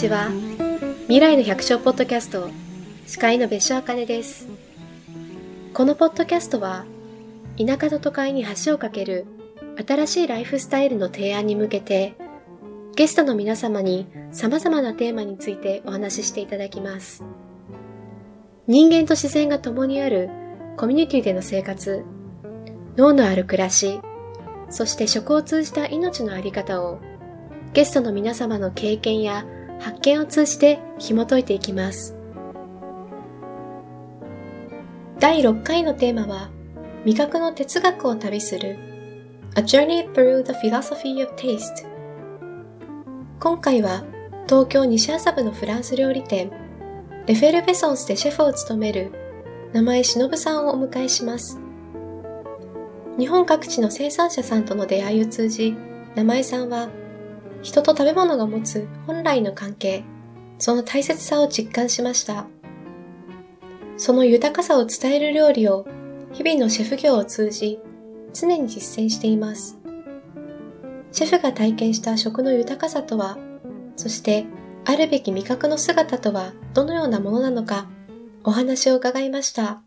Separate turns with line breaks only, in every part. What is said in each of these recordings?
ちは。未来の百姓ポッドキャスト司会の別所あかねです。このポッドキャストは田舎と都会に橋を架ける新しいライフスタイルの提案に向けてゲストの皆様に様々なテーマについてお話ししていただきます。人間と自然が共にあるコミュニティでの生活脳のある暮らしそして食を通じた命のあり方をゲストの皆様の経験や発見を通じて紐解いていきます。第6回のテーマは、味覚の哲学を旅する A Journey Through the Philosophy of Taste 今回は東京西麻布のフランス料理店レフェルベソンスでシェフを務める名前忍さんをお迎えします。日本各地の生産者さんとの出会いを通じ、名前さんは人と食べ物が持つ本来の関係、その大切さを実感しました。その豊かさを伝える料理を日々のシェフ業を通じ常に実践しています。シェフが体験した食の豊かさとは、そしてあるべき味覚の姿とはどのようなものなのかお話を伺いました。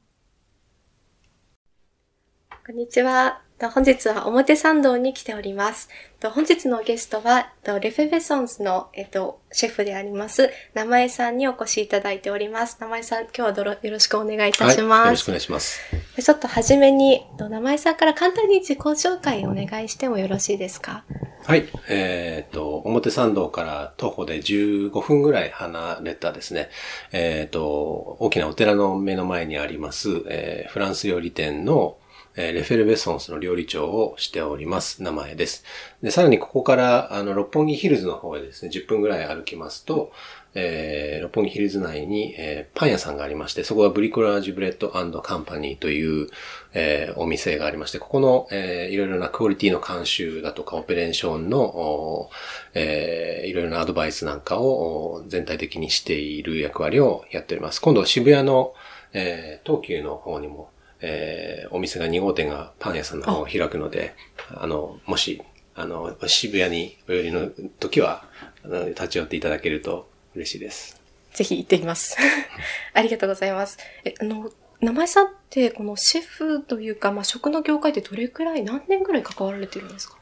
こんにちは。本日は表参道に来ております。本日のゲストは、レフェベソンズの、えっと、シェフであります、名前さんにお越しいただいております。名前さん、今日はよろしくお願いいたします、はい。よ
ろしくお願いします。
ちょっとはじめに、名前さんから簡単に自己紹介お願いしてもよろしいですか？
はい。えっ、ー、と、表参道から徒歩で15分ぐらい離れたですね、えっ、ー、と、大きなお寺の目の前にあります、えー、フランス料理店の、えー、 L'Effervescence の料理長をしております。生江です。で、さらにここから、あの、六本木ヒルズの方へですね、10分ぐらい歩きますと、えー、六本木ヒルズ内に、えー、パン屋さんがありまして、そこは Bricolage Bread Company という、えー、お店がありまして、ここの、えー、いろいろなクオリティの監修だとか、オペレーションの、えー、いろいろなアドバイスなんかを全体的にしている役割をやっております。今度は渋谷の、えー、東急の方にもえー、お店が2号店がパン屋さんの方を開くので、あの、もし、あの、渋谷にお寄りの時は、あの立ち寄っていただけると嬉しいです。
ぜひ行ってきます。ありがとうございます。え、あの、名前さんって、このシェフというか、まあ、食の業界でどれくらい、何年くらい関わられてるんですか？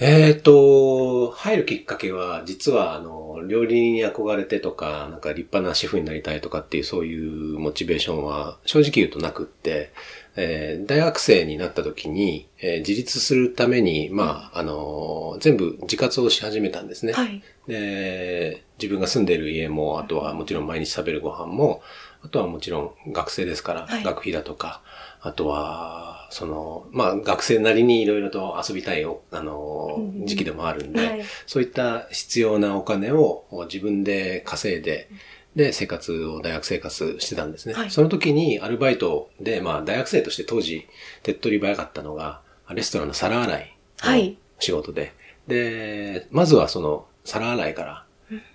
えっ、ー、と、入るきっかけは、実は、あの、料理人に憧れてとか、なんか立派なシェフになりたいとかっていう、そういうモチベーションは、正直言うとなくって、えー、大学生になった時に、えー、自立するために、まあ、あのー、全部自活をし始めたんですね。はい。で、自分が住んでいる家も、あとはもちろん毎日食べるご飯も、あとはもちろん学生ですから、はい、学費だとか、あとは、その、まあ、学生なりにいろいろと遊びたいあの、時期でもあるんで、はい、そういった必要なお金を自分で稼いで、で、生活を、大学生活してたんですね。はい、その時にアルバイトで、まあ、大学生として当時、手っ取り早かったのが、レストランの皿洗いの仕事で、はい、で、まずはその、皿洗いから、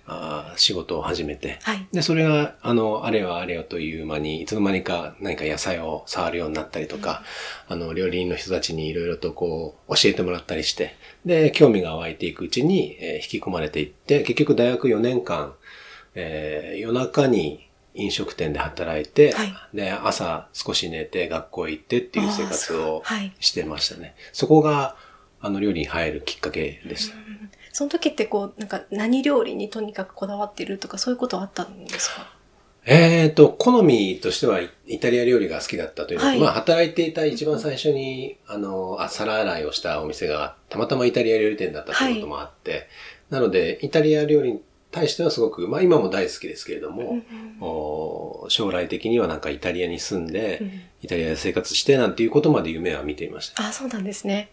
あ仕事を始めて、はい、で、それが、あの、あれよあれよという間に、いつの間にか何か野菜を触るようになったりとか、うん、あの、料理人の人たちにいろいろとこう、教えてもらったりして、で、興味が湧いていくうちに、えー、引き込まれていって、結局大学4年間、えー、夜中に飲食店で働いて、はい、で、朝少し寝て学校行ってっていう生活をしてましたね。はい、そこが、あの、料理に入るきっかけでした。
その時ってこう、なんか何料理にとにかくこだわってるとかそういうことはあったんですか？
えっ、ー、と、好みとしてはイタリア料理が好きだったというのは、はい、まあ働いていた一番最初に、あの、あ皿洗いをしたお店がたまたまイタリア料理店だったということもあって、はい、なので、イタリア料理対してはすごく、まあ今も大好きですけれども、うん、将来的にはなんかイタリアに住んで、うん、イタリアで生活してなんていうことまで夢は見ていました。
あ、そうなんですね。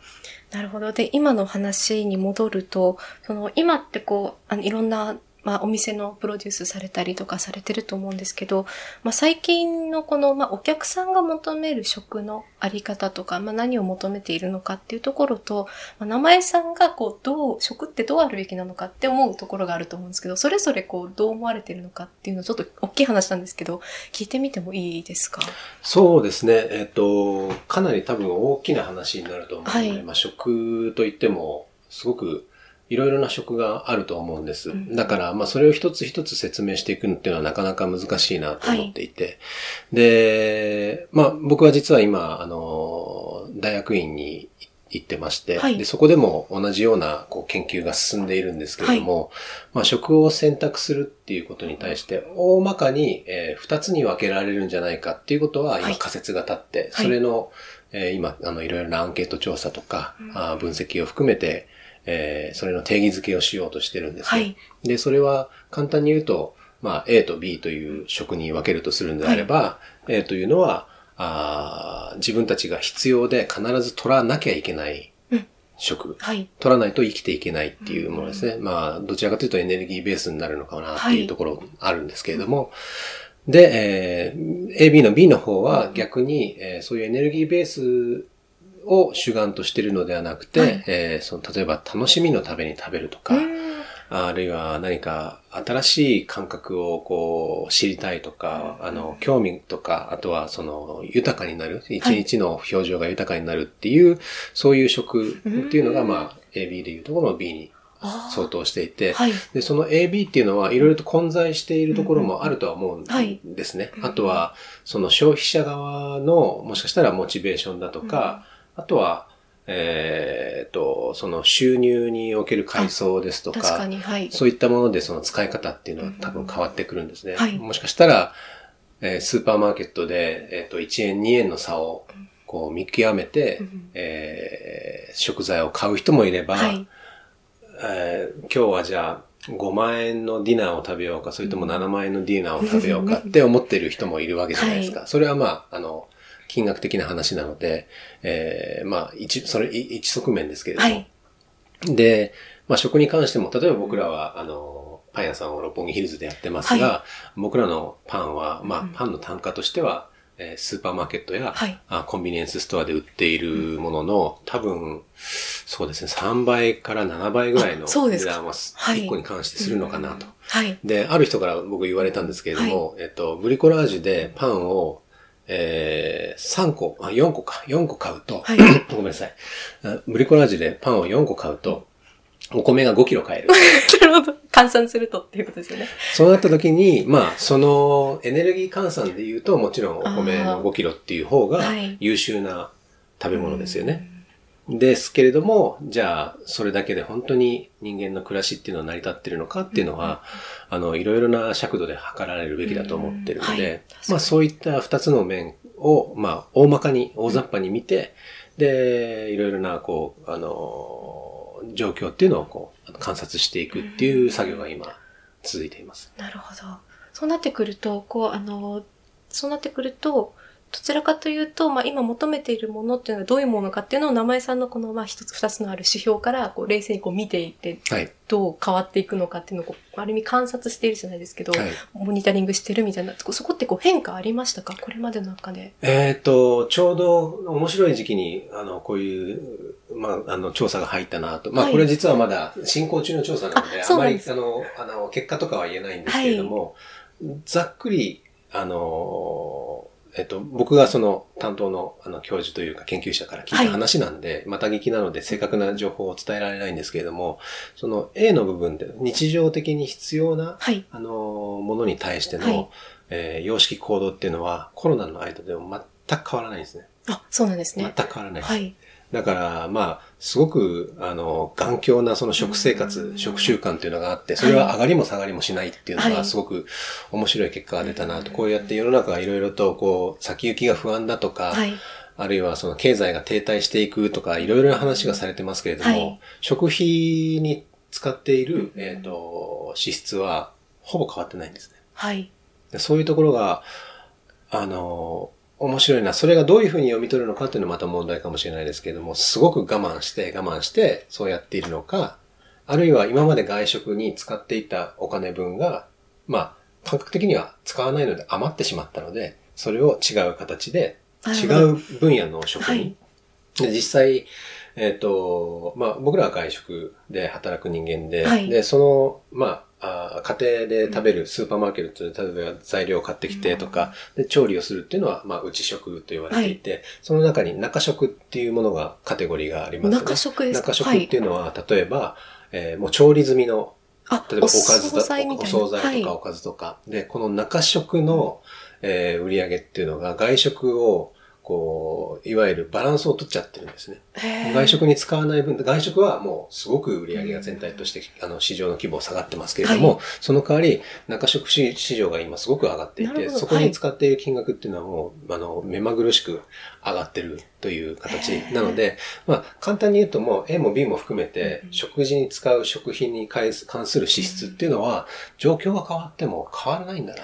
なるほど。で、今の話に戻ると、その今ってこう、あのいろんなまあ、お店のプロデュースされたりとかされてると思うんですけど、まあ、最近のこの、まあ、お客さんが求める食のあり方とか、まあ、何を求めているのかっていうところと、まあ、名前さんがこう、どう、食ってどうあるべきなのかって思うところがあると思うんですけど、それぞれこう、どう思われているのかっていうのをちょっと大きい話なんですけど、聞いてみてもいいですか？
そうですね。えっと、かなり多分大きな話になると思うので、はい、まあ、食といっても、すごくいろいろな食があると思うんです。
うん
だから、まあ、それを一つ一つ説明していくのっていうのはなかなか難しいなと思っていて。で、まあ、僕は実は今、あの、大学院に行ってまして、
はい。
でそこでも同じようなこう研究が進んでいるんですけれども、まあ、食を選択するっていうことに対して、大まかに、えー二つに分けられるんじゃないかっていうことは、
はい。
今仮説が立って、
はい。
それの、えー今、あの、いろいろなアンケート調査とか、
うん。
あー分析を含めて、えーそれの定義づけをしようとしてるんですね。
はい。
で、それは簡単に言うと、まあ、A と B という食に分けるとするんであれば、A というのはあー、自分たちが必要で必ず取らなきゃいけない
うん
食。
はい。
取らないと生きていけないっていうものですね。まあ、どちらかというとエネルギーベースになるのかなっていうところあるんですけれども、で、えー AB の B の方は逆に、えーそういうエネルギーベースを主眼としているのではなくて、
はい。
えーその例えば楽しみのために食べるとか、
うん。
あるいは何か新しい感覚をこう知りたいとか、あの、興味とか、あとはその豊かになる、一日の表情が豊かになるっていう、そういう食っていうのが、
うん。
まあ、AB でいうところの B に相当していて、
はい。
で、その AB っていうのはいろいろと混在しているところもあるとは思うん
はい。
ですね。
うん。
あとは、その消費者側のもしかしたらモチベーションだとか、あとは、えー、と、その収入における階層ですとか、
確かに、はい。
そういったものでその使い方っていうのは多分変わってくるんですね。
はい
もしかしたら、えースーパーマーケットで、えっ、と、1円、2円の差をこう見極めて、
うん
えー食材を買う人もいれば、
はい。
えー今日はじゃあ5万円のディナーを食べようか、それとも7万円のディナーを食べようかって思っている人もいるわけじゃないですか。それはまあ、あの、金額的な話なので、えーまあ、一、それ、い一側面ですけれども。
はい。
で、まあ、食に関しても、例えば僕らは、あの、パン屋さんを六本木ヒルズでやってますが、僕らのパンは、まあ
うん、
パンの単価としては、えースーパーマーケットや、
はい
あコンビニエンスストアで売っているものの、多分、そうですね、3倍から7倍ぐらいの値段は
はい
1個に関してするのかなと。
はい。
で、ある人から僕言われたんですけれども、えっと、ブリコラージュでパンを、えー、3個、あ、4個か、4個買うと、
はい。
ごめんなさい。あブリコラージュでパンを4個買うと、お米が5キロ買える。
なるほど。換算するとっていうことですよね。
そうなった時に、まあ、そのエネルギー換算で言うと、もちろんお米の
あー
5キロっていう方が
はい
優秀な食べ物ですよね。ですけれども、じゃあ、それだけで本当に人間の暮らしっていうのは成り立ってるのかっていうのは、あの、いろいろな尺度で測られるべきだと思ってるの
うんはい
まあそういった二つの面を、まあ大まかに、大雑把に見て、で、いろいろな、こう、あの、状況っていうのをこう、観察していくっていう作業が今、続いています。
なるほど。そうなってくると、こう、あの、そうなってくると、どちらかというと、まあ、今求めているものっていうのはどういうものかっていうのを名前さんのこの、まあ、一つ二つのある指標から、こう、冷静にこう見ていって、
はい。
どう変わっていくのかっていうのをこう、ある意味観察しているじゃないですけど、
はい。
モニタリングしてるみたいな、そこってこう変化ありましたか？これまでの中で。
えっ、と、ちょうど面白い時期に、あの、こういう、まあ、あの、調査が入ったなと。まあ、
はい
これ実はまだ進行中の調査なので、
あ
あまり、あの、あの、結果とかは言えないんですけれども、ざっくり、あの、えっと、僕がその担当のあの教授というか研究者から聞いた話なんで、また聞きなので正確な情報を伝えられないんですけれども、その A の部分で日常的に必要な
はい。
あの、ものに対しての、
はい
えー様式行動っていうのはコロナの間でも全く変わらないんですね。
あ、そうなんです
全
ね。
く変わらないです。
はい。
だから、まあ、すごく、あの、頑強なその食生活、
うん
食習慣っていうのがあって、それは上がりも下がりもしないっていうのが、
はい
すごく面白い結果が出たなと。こうやって世の中がいろいろと、こう、先行きが不安だとか、
はい。
あるいはその経済が停滞していくとか、いろいろな話がされてますけれども、
はい
食費に使っている、えっ、と、支出は、ほぼ変わってないんですね。
はい。
でそういうところが、あの、面白いな。それがどういうふうに読み取るのかっていうのはまた問題かもしれないですけれども、すごく我慢して我慢してそうやっているのか、あるいは今まで外食に使っていたお金分が、まあ、感覚的には使わないので余ってしまったので、それを違う形で、違う分野の食に、
はい
で実際、えっ、と、まあ、僕らは外食で働く人間で、
はい。
で、その、まあ、あー家庭で食べるスーパーマーケットで例えば材料を買ってきてとか、で、調理をするっていうのは、まあ、内食と言われていて、その中に中食っていうものが、カテゴリーがありますね。
中食ですか？
中食っていうのは、例えば、えーもう調理済みの、
あ、
例えばおかず
お惣菜みたいな。
お惣菜とかおかずとか。で、この中食の、えー売り上げっていうのが外食を、こう、いわゆるバランスを取っちゃってるんですね。
はい、
外食に使わない分、外食はもうすごく売り上げが全体として、あの、市場の規模下がってますけれども、
は
その代わり、中食市市場が今すごく上がっていて、そこに使っている金額っていうのはもう、あの、目まぐるしく上がってるという形なので、まあ、簡単に言うともう A も B も含めて
う、ん。
食事に使う食品に関する支出っていうのは、状況が変わっても変わらないんだな。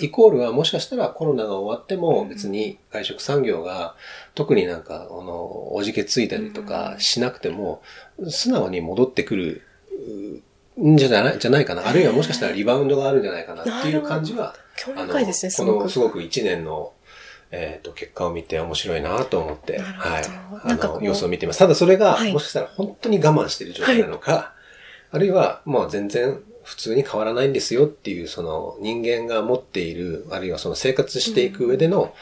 イコールはもしかしたらコロナが終わっても別に外食産業が特になんか、あの、おじけついたりとかしなくても、素直に戻ってくるんじゃない、じゃないかな。あるいはもしかしたらリバウンドがあるんじゃないかな。っていう感じは、あの、こ。のすごく。1年の、えっ、と、結果を見て面白いなと思って、はい。あの、様子を見ています。ただそれが、
はい。
もしかしたら本当に我慢している状態なのか、あるいは、もう全然普通に変わらないんですよっていう、その人間が持っている、あるいはその生活していく上での、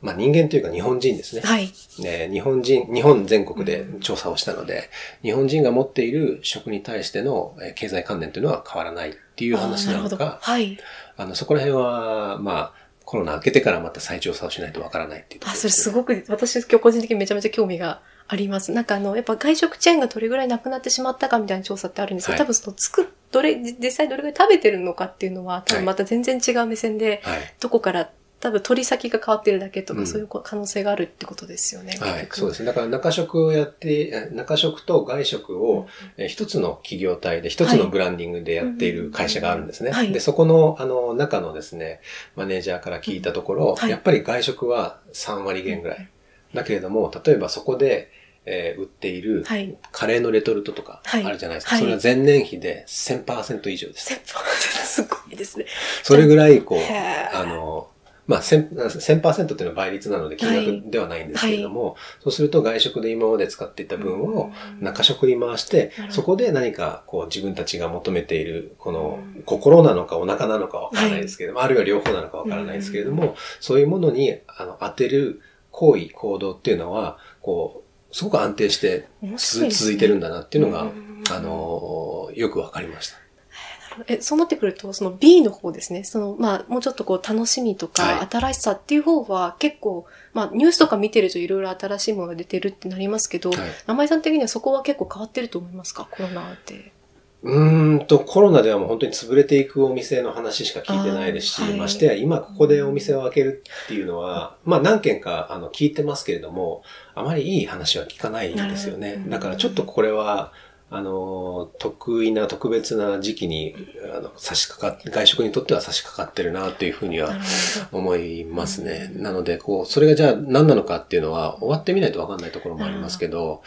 まあ人間というか日本人ですね。
はい。
ね日本人、日本全国で調査をしたので、日本人が持っている食に対してのえー経済関連というのは変わらないっていう話な。のか、
はい。
あの、そこら辺は、まあ、コロナ明けてからまた再調査をしないとわからないっていうとこ
あ、
ろ
それす
ね
ごく、私今日個人的にめちゃめちゃ興味があります。なんかあの、やっぱ外食チェーンがどれぐらいなくなってしまったかみたいな調査ってあるんですけど、
はい
多分その作っ、どれ、実際どれぐらい食べてるのかっていうのは、多
はい
分また全然違う目線で、
はい。
どこから、多分取り先が変わってるだけとか、
うん
そういう可能性があるってことですよね。
はい、そうですすね。だから中食をやって、え中食と外食を、えー一つの企業体で、一つのブランディングでやっている会社があるんですね。
はい
で、そこの、あの、中のですね、マネージャーから聞いたところ、
はい
やっぱり外食は3割減ぐらい。だけれども、例えばそこで、えー売っている
はい。
カレーのレトルトとか
はい。
あるじゃないですか。
はい。
それは前年比で1000%以上です。
先方 すごいですね。
それぐらい、こう、あの、まあ、1000%, 1000っていうのは倍率なので金額ではないんですけれども、そうすると外食で今まで使っていた分を中食に回してそこで何かこう自分たちが求めている、この
うん。
心なのかお腹なのかわからないですけれども、あるいは両方なのかわからないですけれども、そういうものにあの当てる行為、行動っていうのは、こう、すごく安定して続いてるんだなっていうのが、
うん
あの、よくわかりました。
え、そうなってくると、その B の方ですね。その、まあ、もうちょっとこう、楽しみとか、
はい
新しさっていう方は、結構、まあ、ニュースとか見てるといろいろ新しいものが出てるってなりますけど、
はい
名前さん的にはそこは結構変わってると思いますか？コロナって。
うーんと、コロナではもう本当に潰れていくお店の話しか聞いてないですし、
はい。
ましてや今ここでお店を開けるっていうのは、まあ何件かあの聞いてますけれども、あまりいい話は聞かないんですよね。だからちょっとこれは、あの、得意な特別な時期に、あの、差し掛かっ、外食にとっては差し掛かってるなというふうには思いますね。
うん。
なので、こう、それがじゃあ何なのかっていうのは終わってみないとわかんないところもありますけど、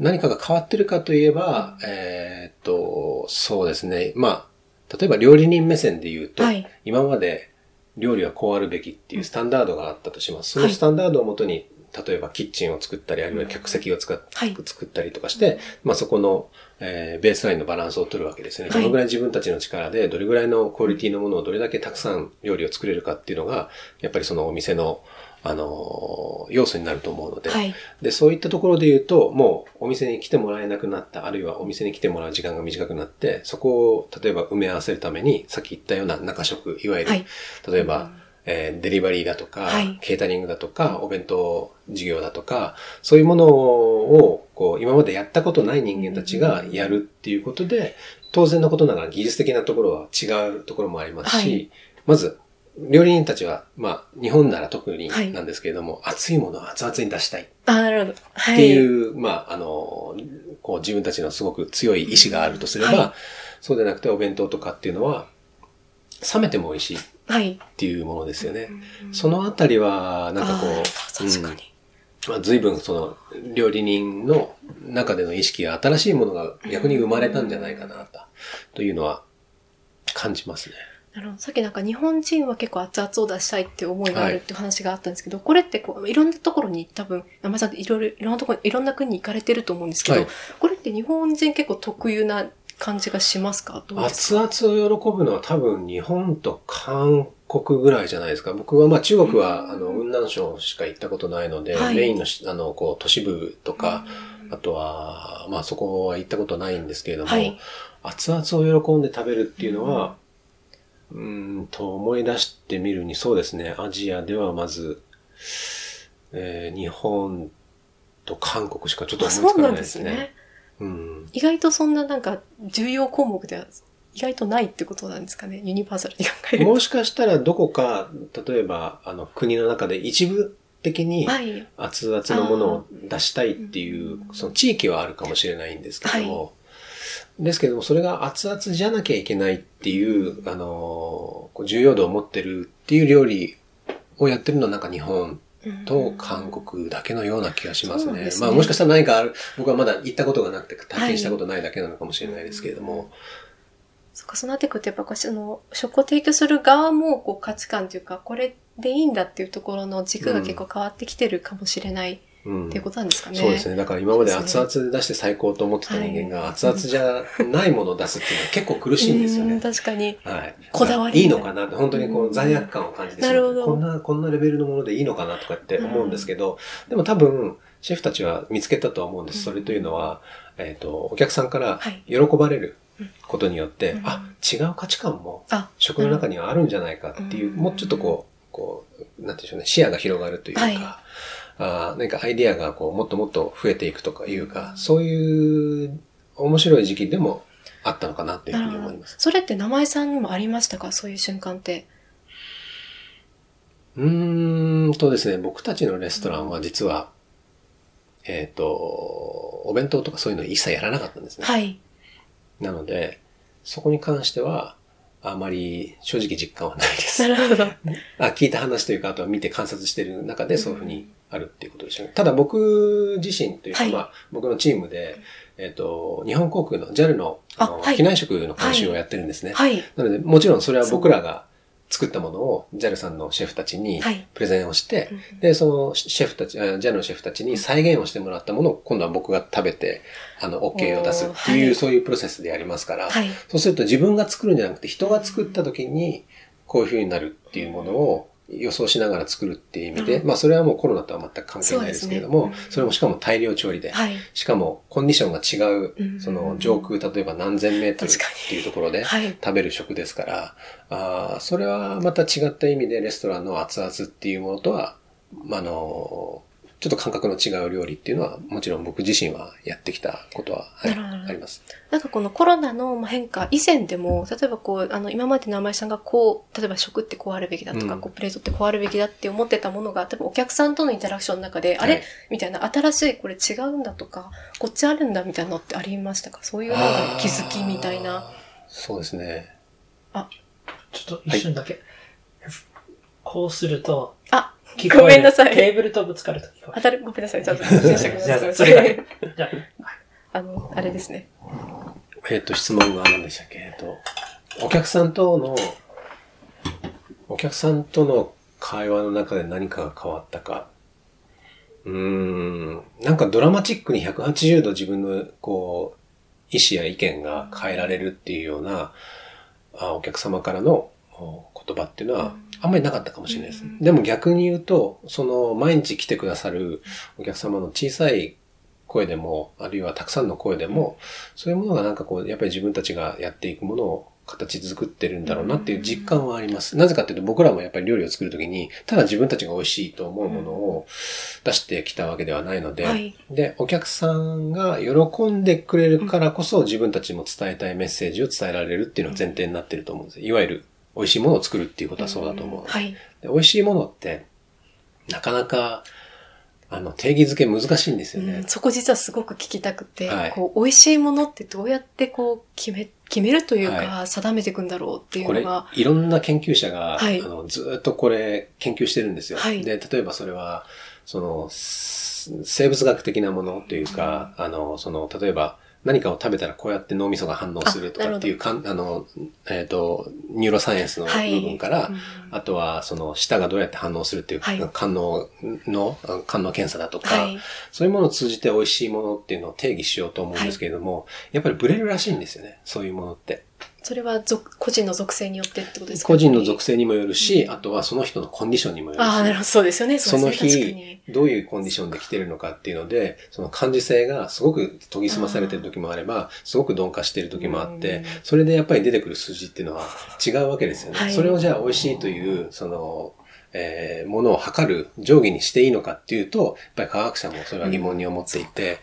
何かが変わってるかといえば、えーっと、そうですね。まあ、例えば料理人目線で言うと、
はい
今まで料理はこうあるべきっていうスタンダードがあったとします。そ
はい
のスタンダードをもとに、例えばキッチンを作ったり、あるいは客席を使っ
はい
作ったりとかして、まあそこの、えーベースラインのバランスを取るわけですよね。
はい
どのぐらい自分たちの力で、どれぐらいのクオリティのものをどれだけたくさん料理を作れるかっていうのが、やっぱりそのお店の、あのー要素になると思うので、
ど。はい。
で、そういったところで言うと、もうお店に来てもらえなくなった、あるいはお店に来てもらう時間が短くなって、そこを例えば埋め合わせるために、さっき言ったような中食、いわゆる、
はい。
例えば、えーデリバリーだとか、
はい。
ケータリングだとか、お弁当事業だとか、そういうものを、こう、今までやったことない人間たちがやるっていうことで、当然のことながら技術的なところは違うところもありますし、
はい。
まず、料理人たちは、まあ、日本なら特に
はい
なんですけれども、熱いものは熱々に出したい。
あ、なるほど。は
って
い。
いう、まあ、あの、こう自分たちのすごく強い意志があるとすれば、
はい
そうでなくてお弁当とかっていうのは、冷めても美味しいっ
はい。
ていうものですよね。そのあたりは、なんかこう、
確かに。
うんまあ、随分その、料理人の中での意識が新しいものが逆に生まれたんじゃないかなと、というのは感じますね。
なるほど。さっきなんか日本人は結構熱々を出したいっていう思いがあるっていう話があったんですけど、これってこう、いろんなところに多分、山井さんいろいろ、いろんなところ、いろんな国に行かれてると思うんですけど、
はい。
これって日本人結構特有な感じがしますか？どうです
熱
か
々を喜ぶのは多分日本と韓国ぐらいじゃないですか。僕はまあ中国はあの雲南省しか行ったことないので、
はい。
メインのしあのこう都市部とか、あとは、まあそこは行ったことないんですけれども、
はい。
熱々を喜んで食べるっていうのは、うーん、と思い出してみるにそうですね、アジアではまず、えー日本と韓国しかちょっと
あ、
思いつかな
そうないんで
ですね。
すね。
うん。
意外とそんななんか重要項目では意外とないってことなんですかね。ユニバーサルに考えると。
もしかしたらどこか、例えば、あの、国の中で一部的に
はい。
熱々のものを出したいっていう、
うん
その地域はあるかもしれないんですけども、ですけども、それが熱々じゃなきゃいけないっていう、あの、重要度を持ってるっていう料理をやってるのはなんか日本と韓国だけのような気がしますね。
そうなんですね。
まあもしかしたら何かある、僕はまだ行ったことがなくて体験したことないだけなのかもしれないですけれども、
そっか、そうなってくると、やっぱその、食を提供する側も、こう、価値観というか、これでいいんだっていうところの軸が結構変わってきてるかもしれない
うん
っていうことなんですかね。
そうですね。だから今まで熱々で出して最高と思ってた人間が熱々じゃないものを出すっていうのは結構苦しいんですよ
うん
ね。
確かに。
はい。
こだわり
いいのかなって、本当にこ
う
うん罪悪感を感じてしまう
なるほど。
こんな、こんなレベルのものでいいのかなとかって思うんですけど、でも多分、シェフたちは見つけたとは思うんです。それというのは、えっ、と、お客さんから
はい。
喜ばれることによって、
うん。
あ、違う価値観も
あ、
食の中にはあるんじゃないかっていう、
うん。
もうちょっとこう、こう、なんていうんでしょうね、視野が広がるというか、
はい
あーなんかアイディアがこうもっともっと増えていくとかいうか、そういう面白い時期でもあったのかなっていうふうに思います。
それって名前さんにもありましたか？そういう瞬間って。
うーんとですね、僕たちのレストランは実は、えっ、と、お弁当とかそういうの一切やらなかったんですね。
はい。
なので、そこに関しては、あまり正直実感はないです
な。るほど。
あ聞いた話というか、あとは見て観察している中でそういうふうにあるっていうことでしょうね。ただ僕自身というか、
はい
まあ僕のチームで、えっ、と、日本航空の JAL のあの
あはい
機内食の監修をやってるんですね。
はい。
なので、もちろんそれは僕らが作ったものを JAL さんのシェフたちに
はい
プレゼンをして、
うん
で、そのシェフたち、あ JAL のシェフたちに再現をしてもらったものを今度は僕が食べて、あの、OK を出すっていう、そういうプロセスでやりますから、
はい。
そうすると自分が作るんじゃなくて人が作った時にこういう風になるっていうものを予想しながら作るっていう意味で、
うん
まあそれはもうコロナとは全く関係ないですけれども、そ,、
ね
れもしかも大量調理で、
はい。
しかもコンディションが違う、
うん
その上空例えば何千メートルっていうところで
はい。
食べる食ですから、あーそれはまた違った意味でレストランの熱々っていうものとは、まああの、ちょっと感覚の違う料理っていうのはもちろん僕自身はやってきたことは、はい
なるほど
あります。
なんかこのコロナの変化以前でも、例えばこう、あの、今まで名前さんがこう、例えば食ってこうあるべきだとか、
うん
こう、プレートってこうあるべきだって思ってたものが、例えばお客さんとのインタラクションの中で、あれ、
はい
みたいな、新しいこれ違うんだとか、こっちあるんだみたいなのってありましたか？そういうなんか気づきみたいな。
そうですね。
ちょっと一瞬だけ。こうすると、
あ、ごめんなさい
テーブルとぶつかると聞こえる。
当たる、ごめんなさい、ちゃ んと説明してくだ
じゃ
さい。
あそれだけじゃ
あの、あれですね。
えっ、と、質問が何でしたっけ？えっ、と、お客さんとの、お客さんとの会話の中で何かが変わったか。うーん、なんかドラマチックに180度自分の、こう、意思や意見が変えられるっていうような、あお客様からのお言葉っていうのは、あんまりなかったかもしれないです。
うん
でも逆に言うと、その毎日来てくださるお客様の小さい声でも、あるいはたくさんの声でも、そういうものがなんかこう、やっぱり自分たちがやっていくものを形作ってるんだろうなっていう実感はあります。なぜかっていうと僕らもやっぱり料理を作るときに、ただ自分たちが美味しいと思うものを出してきたわけではないので、
はい。
で、お客さんが喜んでくれるからこそ自分たちも伝えたいメッセージを伝えられるっていうのが前提になってると思うんです。いわゆる美味しいものを作るっていうことはそうだと思う。
はい。
で美味しいものって、なかなか、あの、定義づけ難しいんですよね
うん。そこ実はすごく聞きたくて、
はい
こう、美味しいものってどうやってこう、決め、決めるというか、
は
定めていくんだろうっていう
これ
のが、、
いろんな研究者が、
はい
あのずーっとこれ研究してるんですよ。
はい
で、例えばそれは、その、す生物学的なものというか、あの、その、例えば、何かを食べたらこうやって脳みそが反応するとかっていうかん、あの、えっ、と、ニューロサイエンスの部
はい
分から、
うん
あとは、その、舌がどうやって反応するっていう、
はい
感能の、あ感能検査だとか、
はい。
そういうものを通じて美味しいものっていうのを定義しようと思うんですけれども、やっぱりブレるらしいんですよね。そういうものって。
それは属個人の属性によってってことですか？
個人の属性にもよるし、
うん
あとはその人のコンディションにもよるし。
ああ、なるほど、そうですよね。
その日
に、
どういうコンディションで来てるのかっていうので、その感受性がすごく研ぎ澄まされてる時もあれば、すごく鈍化してる時もあって
うん、
それでやっぱり出てくる数字っていうのは違うわけですよね。
はい
それをじゃあ美味しいという、その、えーものを測る定規にしていいのかっていうと、やっぱり科学者もそれは疑問に思っていて、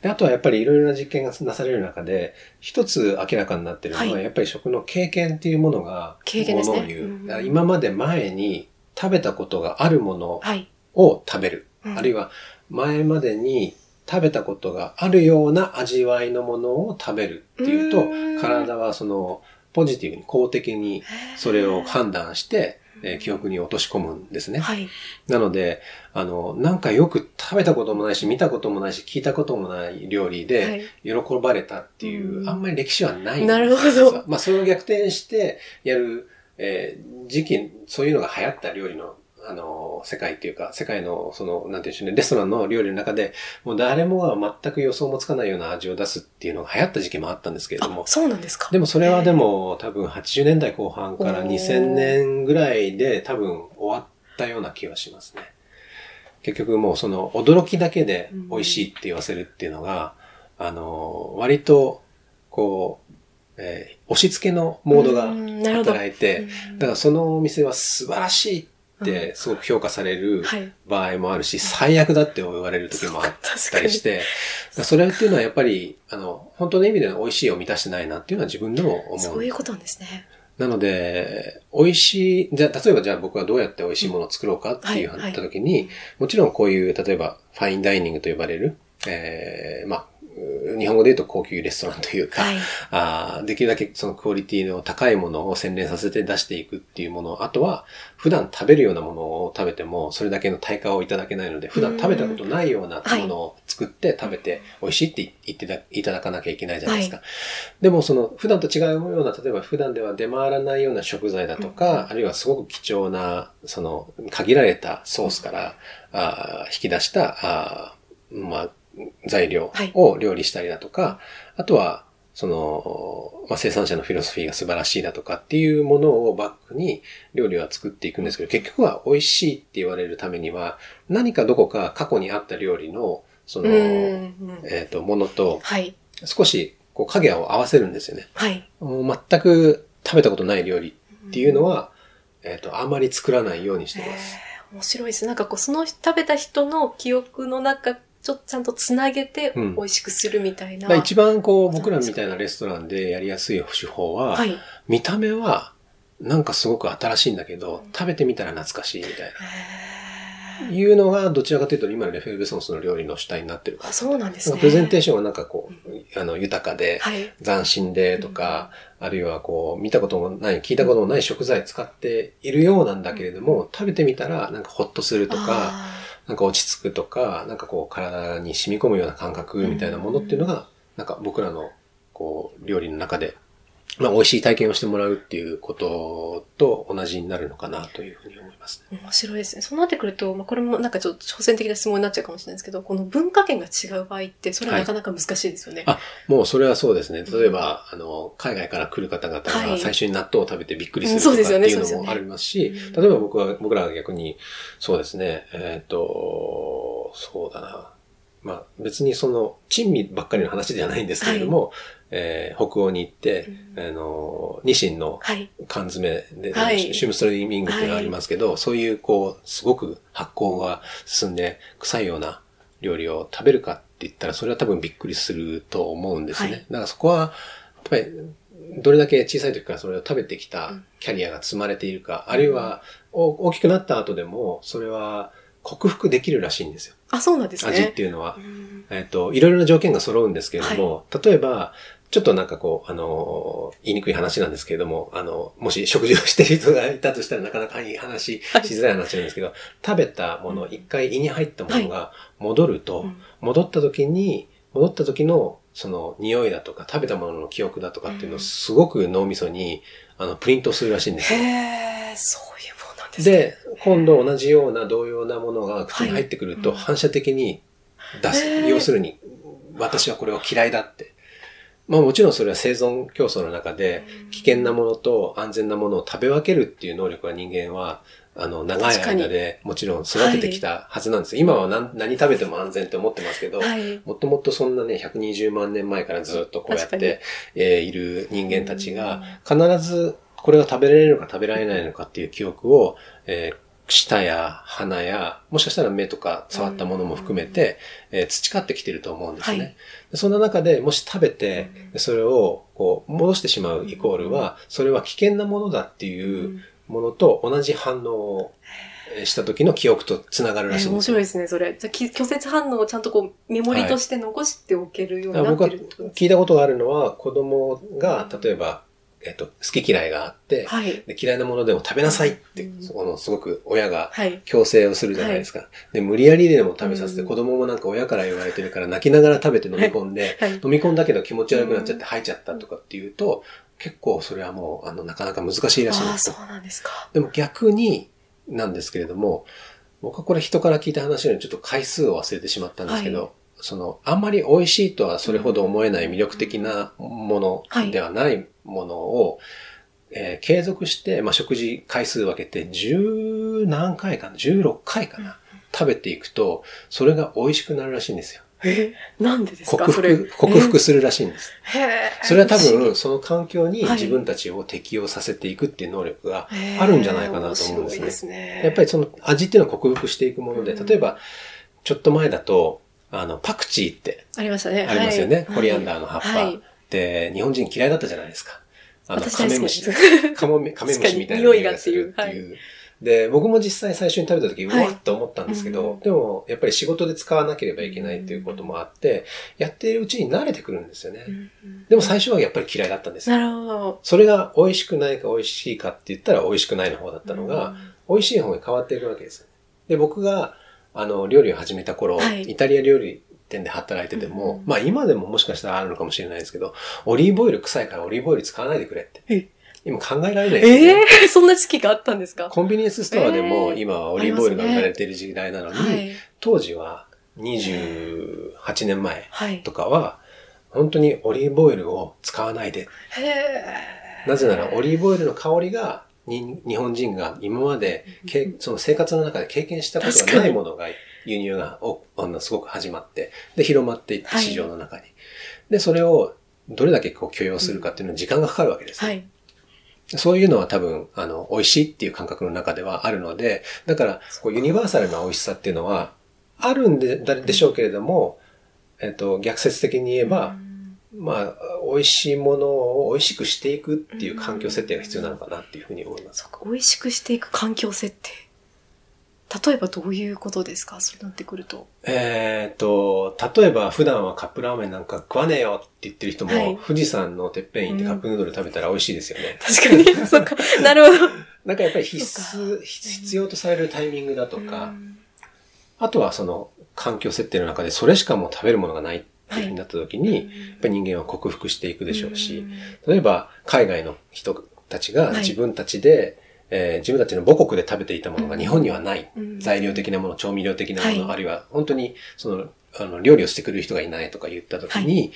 であとはやっぱりいろいろな実験がなされる中で、一つ明らかになってるのは、
はい
やっぱり食の経験っていうものが、
経験ですね
う。
うん
今まで前に食べたことがあるもの
はい。
を食べる。
うん
あるいは前までに食べたことがあるような味わいのものを食べるっていうと
う
体はそのポジティブに肯定にそれを判断して、えー記憶に落とし込むんですね。
はい。
なので、あの、なんかよく食べたこともないし、見たこともないし、聞いたこともない料理
は
で、
い。
喜ばれたっていう、
うん
あんまり歴史はないんです
なるほど
まあ、それを逆転してやる、えー時期、そういうのが流行った料理の、あの、世界っていうか、世界の、その、なんていうんでしょうね、レストランの料理の中で、もう誰もが全く予想もつかないような味を出すっていうのが流行った時期もあったんですけれど
あ
も、、
そうなんですか。
でもそれはでも多分80年代後半から
おー。
2000年ぐらいで多分終わったような気がしますね。結局もうその驚きだけで美味しいって言わせるっていうのが、あの、割とこう、えー押し付けのモードが働いて、
うん。
だからそのお店は素晴らしいってすごく評価される
はい。
場合もあるし、最悪だって言われる時もあっ。たりして、それっていうのはやっぱり、あの、本当の意味での美味しいを満たしてないなっていうのは自分でも思う。
そういうことなんですね。
なので、美味しい、じゃあ、例えばじゃあ僕はどうやって美味しいものを作ろうかっていう
はい
話った時に、もちろんこういう、例えばファインダイニングと呼ばれる、えー、まあ、う日本語で言うと高級レストランというか、
はい。
あーできるだけそのクオリティの高いものを洗練させて出していくっていうもの、あとは普段食べるようなものを食べてもそれだけの対価をいただけないので、普段食べたことないようなものを作って食べて美味しいって言ってだいただかなきゃいけないじゃないですか。でもその普段と違うような、例えば普段では出回らないような食材だとか、あるいはすごく貴重な、その限られたソースから、あー引き出した、あーまあ、材料を料理したりだとか、あとは、その、まあ、生産者のフィロソフィーが素晴らしいだとかっていうものをバックに料理は作っていくんですけど、結局は美味しいって言われるためには、何かどこか過去にあった料理の、その。えっ、と、ものと
はい。
少しこう影を合わせるんですよね。
はい。
全く食べたことない料理っていうのは、えっ、と、あまり作らないようにしてます。
えー面白いです。なんかこう、その食べた人の記憶の中、ちょっとちゃんとつなげて
うん
美味しくするみたいな。
だから一番こう僕らみたいなレストランでやりやすい手法は、
はい。
見た目はなんかすごく新しいんだけど、食べてみたら懐かしいみたいな。いうのがどちらかというと今のレフェルベソンスの料理の主体になってるか
あ、
ら。
そうなんですね。
プレゼンテーションはなんかこう、あの、豊かで、
はい。
斬新でとか、あるいはこう、見たこともない、聞いたこともない食材使っているようなんだけれども、食べてみたらなんかホッとするとか、
あ
なんか落ち着くとか、なんかこう体に染み込むような感覚みたいなものっていうのが、なんか僕らのこう料理の中で、まあ美味しい体験をしてもらうっていうことと同じになるのかなというふうに思いますね。
ー面白いですね。そうなってくると、まあ、これもなんかちょっと挑戦的な質問になっちゃうかもしれないですけど、この文化圏が違う場合って、それはなかなか難しいですよね。
あもうそれはそうですね。例えば、あの、海外から来る方々
はい
が最初に納豆を食べてびっくりするとかっていうのもありますし、
うん
例えば僕は、僕らは逆に、そうですね、えっ、と、そうだな。まあ別にその、珍味ばっかりの話ではないんですけれども、えー北欧に行って、
うん
あの、ニシンの
はい。
缶詰で、
はい
シュムストリーミングっていうのがありますけど、そういうこう、すごく発酵が進んで臭いような料理を食べるかって言ったら、それは多分びっくりすると思うんですね。
はい
だからそこは、やっぱり、どれだけ小さい時からそれを食べてきた
うん
キャリアが積まれているか、あるいはお大きくなった後でも、それは克服できるらしいんですよ。
あ、そうなんですね。
味っていうのは
う。ん
えっ、と、いろいろな条件が揃うんですけれども、例えば、ちょっとなんかこう、あの、言いにくい話なんですけれども、あの、もし食事をしている人がいたとしたらなかなかいい話し
はい
づらい話なんですけど、食べたもの、
うん。
一回胃に入ったものが戻ると、
うん。
戻った時に、戻った時のその匂いだとか食べたものの記憶だとかっていうのをすごく脳みそにあのプリントするらしいんです。よ。
へえ、そういうものなんですね。
で、今度同じような同様なものが口に入ってくると
はい。
反射的に出す。要するに、私はこれを嫌いだってまあもちろんそれは生存競争の中で、危険なものと安全なものを食べ分けるっていう能力は人間は、あの、長い間でもちろん育ててきたはずなんですよ。今は何何食べても安全って思ってますけど、
はい。
もともとそんなね、120万年前からずっとこうやって、えーいる人間たちが、必ずこれが食べられるのか食べられないのかっていう記憶を、えー舌や鼻や、もしかしたら目とか触ったものも含めて、えー培ってきてると思うんですね。
はい。
でそんな中でもし食べて、それをこう戻してしまうイコールは、それは危険なものだっていうものと同じ反応をえーした時の記憶とつながるらしいん
面
ですよ。
白いですね、それ。じゃ拒絶反応をちゃんとこう、メモリとして残しておけるようになっ
僕は
てるってことです
聞いたことがあるのは、子供が、例えば、えっと、好き嫌いがあって、
はい。
で嫌いなものでも食べなさいって
うん、
そのすごく親が
はい。
強制をするじゃないですか。で、無理やりでも食べさせて、
うん
子供もなんか親から言われてるから泣きながら食べて飲み込んで、
はい。
飲み込んだけど気持ち悪くなっちゃって吐いちゃったとかっていうと、結構それはもう、あの、なかなか難しいらしいですよ。
そうなんですか。
でも逆になんですけれども、僕はこれ人から聞いた話よりちょっと回数を忘れてしまったんですけど、
は
その、あんまり美味しいとはそれほど思えない魅力的なものではないものを、えー継続して、まあ、食事回数分けて十何回かな、16回かな、食べていくと、それが美味しくなるらしいんですよ。
えーなんでですか
克。服、克服するらしいんです。それは多分、その環境に
はい
自分たちを適応させていくっていう能力があるんじゃないかなと思うんですね
すね。
やっぱりその味っていうのは克服していくもので、
うん
例えば、ちょっと前だと、あの、パクチーって
ありましたね。
ありますよね。
はい
コリアンダーの葉っぱ。
はい。
で、日本人嫌いだったじゃないですか。あの、
私
カメムシ。カモメカメムシみたいな
匂いがっていう
匂がするっていう。で、僕も実際最初に食べた時、う
はい
わっと思ったんですけど、
うん
でも、やっぱり仕事で使わなければいけないっていうこともあって、やっているうちに慣れてくるんですよね。
うん
でも最初はやっぱり嫌いだったんですよ。
なるほど。
それが美味しくないか美味しいかって言ったら美味しくないの方だったのが、美味しい方に変わっていくわけですよ。で、僕が、あの、料理を始めた頃、
はい
イタリア料理店で働いてても、
うん
まあ今でももしかしたらあるのかもしれないですけど、オリーブオイル臭いからオリーブオイル使わないでくれって
え？
今考えられないですよね。
ええ そんな時期があったんですか？
コンビニエンスストアでも
えー
今はオリーブオイルが売られている時代なのに、
はい。
当時は28年前
はい。
とかは、本当にオリーブオイルを使わないで。なぜなら、オリーブオイルの香りが、に日本人が今までけ、その生活の中で経験したことがないものが、輸入がおあのすごく始まって、で、広まっていって
はい
市場の中に。で、それをどれだけこう許容するかっていうのに時間がかかるわけですよ。
はい。
そういうのは多分、あの、美味しいっていう感覚の中ではあるので、だから、こうユニバーサルな美味しさっていうのは、あるんでだでしょうけれども、えっと、逆説的に言えば、まあ、美味しいものを美味しくしていくっていう環境設定が必要なのかなっていうふうに思います。
そっか、美味しくしていく環境設定。例えばどういうことですか？そうなってくると。
えっと、例えば普段はカップラーメンなんか食わねえよって言ってる人も、
はい
富士山のてっぺん行ってカップヌードル食べたら美味しいですよね。
確かに。そっか。なるほど。
なんかやっぱり必須、必要とされるタイミングだとか、
うん
あとはその環境設定の中でそれしかもう食べるものがないっていうふうになった時に、やっぱり人間は克服していくでしょうし、例えば海外の人たちが
はい
自分たちで、えー自分たちの母国で食べていたものが日本にはない。
うん
材料的なもの、調味料的なもの、
はい
あるいは本当にその、あの、料理をしてくれる人がいないとか言った時に、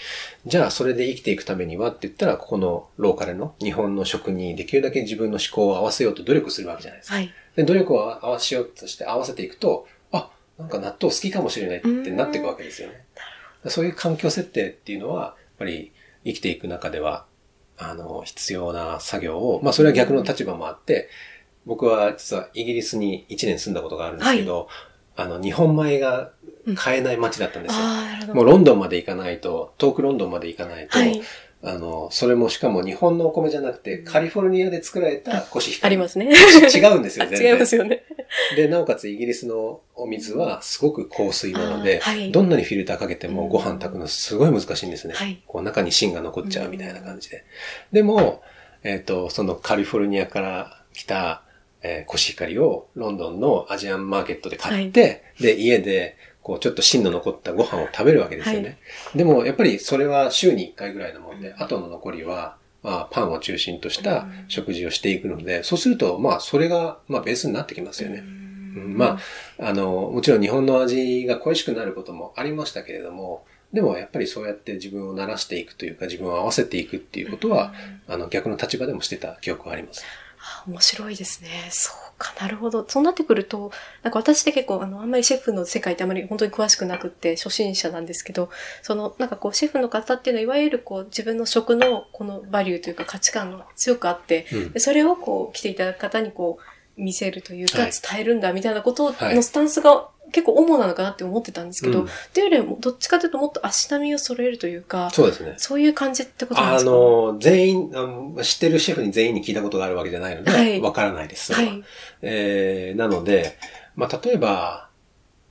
じゃあそれで生きていくためにはって言ったら、ここのローカルの日本の食にできるだけ自分の思考を合わせようと努力するわけじゃないですか。
はい。
で、努力を合わせようとして合わせていくと、あ、なんか納豆好きかもしれないってなっていくわけですよね。そういう環境設定っていうのは、やっぱり生きていく中では、あの、必要な作業を、まあそれは逆の立場もあって、僕は実はイギリスに1年住んだことがあるんですけど、あの、日本米が買えない街だったんですよ。
ああ、なるほど。
もうロンドンまで行かないと、遠くロンドンまで行かないと、
はい。
あの、それもしかも日本のお米じゃなくて、カリフォルニアで作られたコシヒカリ。
ありますね。
違うんですよ、全然。
違いますよね。
で、なおかつイギリスのお水はすごく香水なので、
はい
どんなにフィルターかけてもご飯炊くのすごい難しいんですね。
はい
こう中に芯が残っちゃうみたいな感じで。でも、えっ、と、そのカリフォルニアから来た、えーコシヒカリをロンドンのアジアンマーケットで買って、で、家で、こう、ちょっと芯の残ったご飯を食べるわけですよね。
はい
でも、やっぱりそれは週に1回ぐらいのもんで、後の残りは、まあ、パンを中心とした食事をしていくので、そうすると、まあ、それが、まあ、ベースになってきますよね。うんまあ、あの、もちろん日本の味が恋しくなることもありましたけれども、でもやっぱりそうやって自分を慣らしていくというか自分を合わせていくっていうことは、あの逆の立場でもしてた記憶があります。
あ面白いですね。そうか、なるほど。そうなってくると、なんか私って結構、あの、あんまりシェフの世界ってあまり本当に詳しくなくって、初心者なんですけど、その、なんかこう、シェフの方っていうのは、いわゆるこう、自分の食のこのバリューというか価値観が強くあって、
うん。
でそれをこう、来ていただく方にこう、見せるというか、
はい。
伝えるんだみたいなこと
はい。
のスタンスが結構主なのかなって思ってたんですけど、
うん
っていうよりも、どっちかというともっと足並みを揃えるというか、
そうですね。
そういう感じってことなんで
あ
すか？
の、全員あの、知ってるシェフに全員に聞いたことがあるわけじゃないので、わ、
はい
からないです。は
はい。
えーなので、まあ、例えば、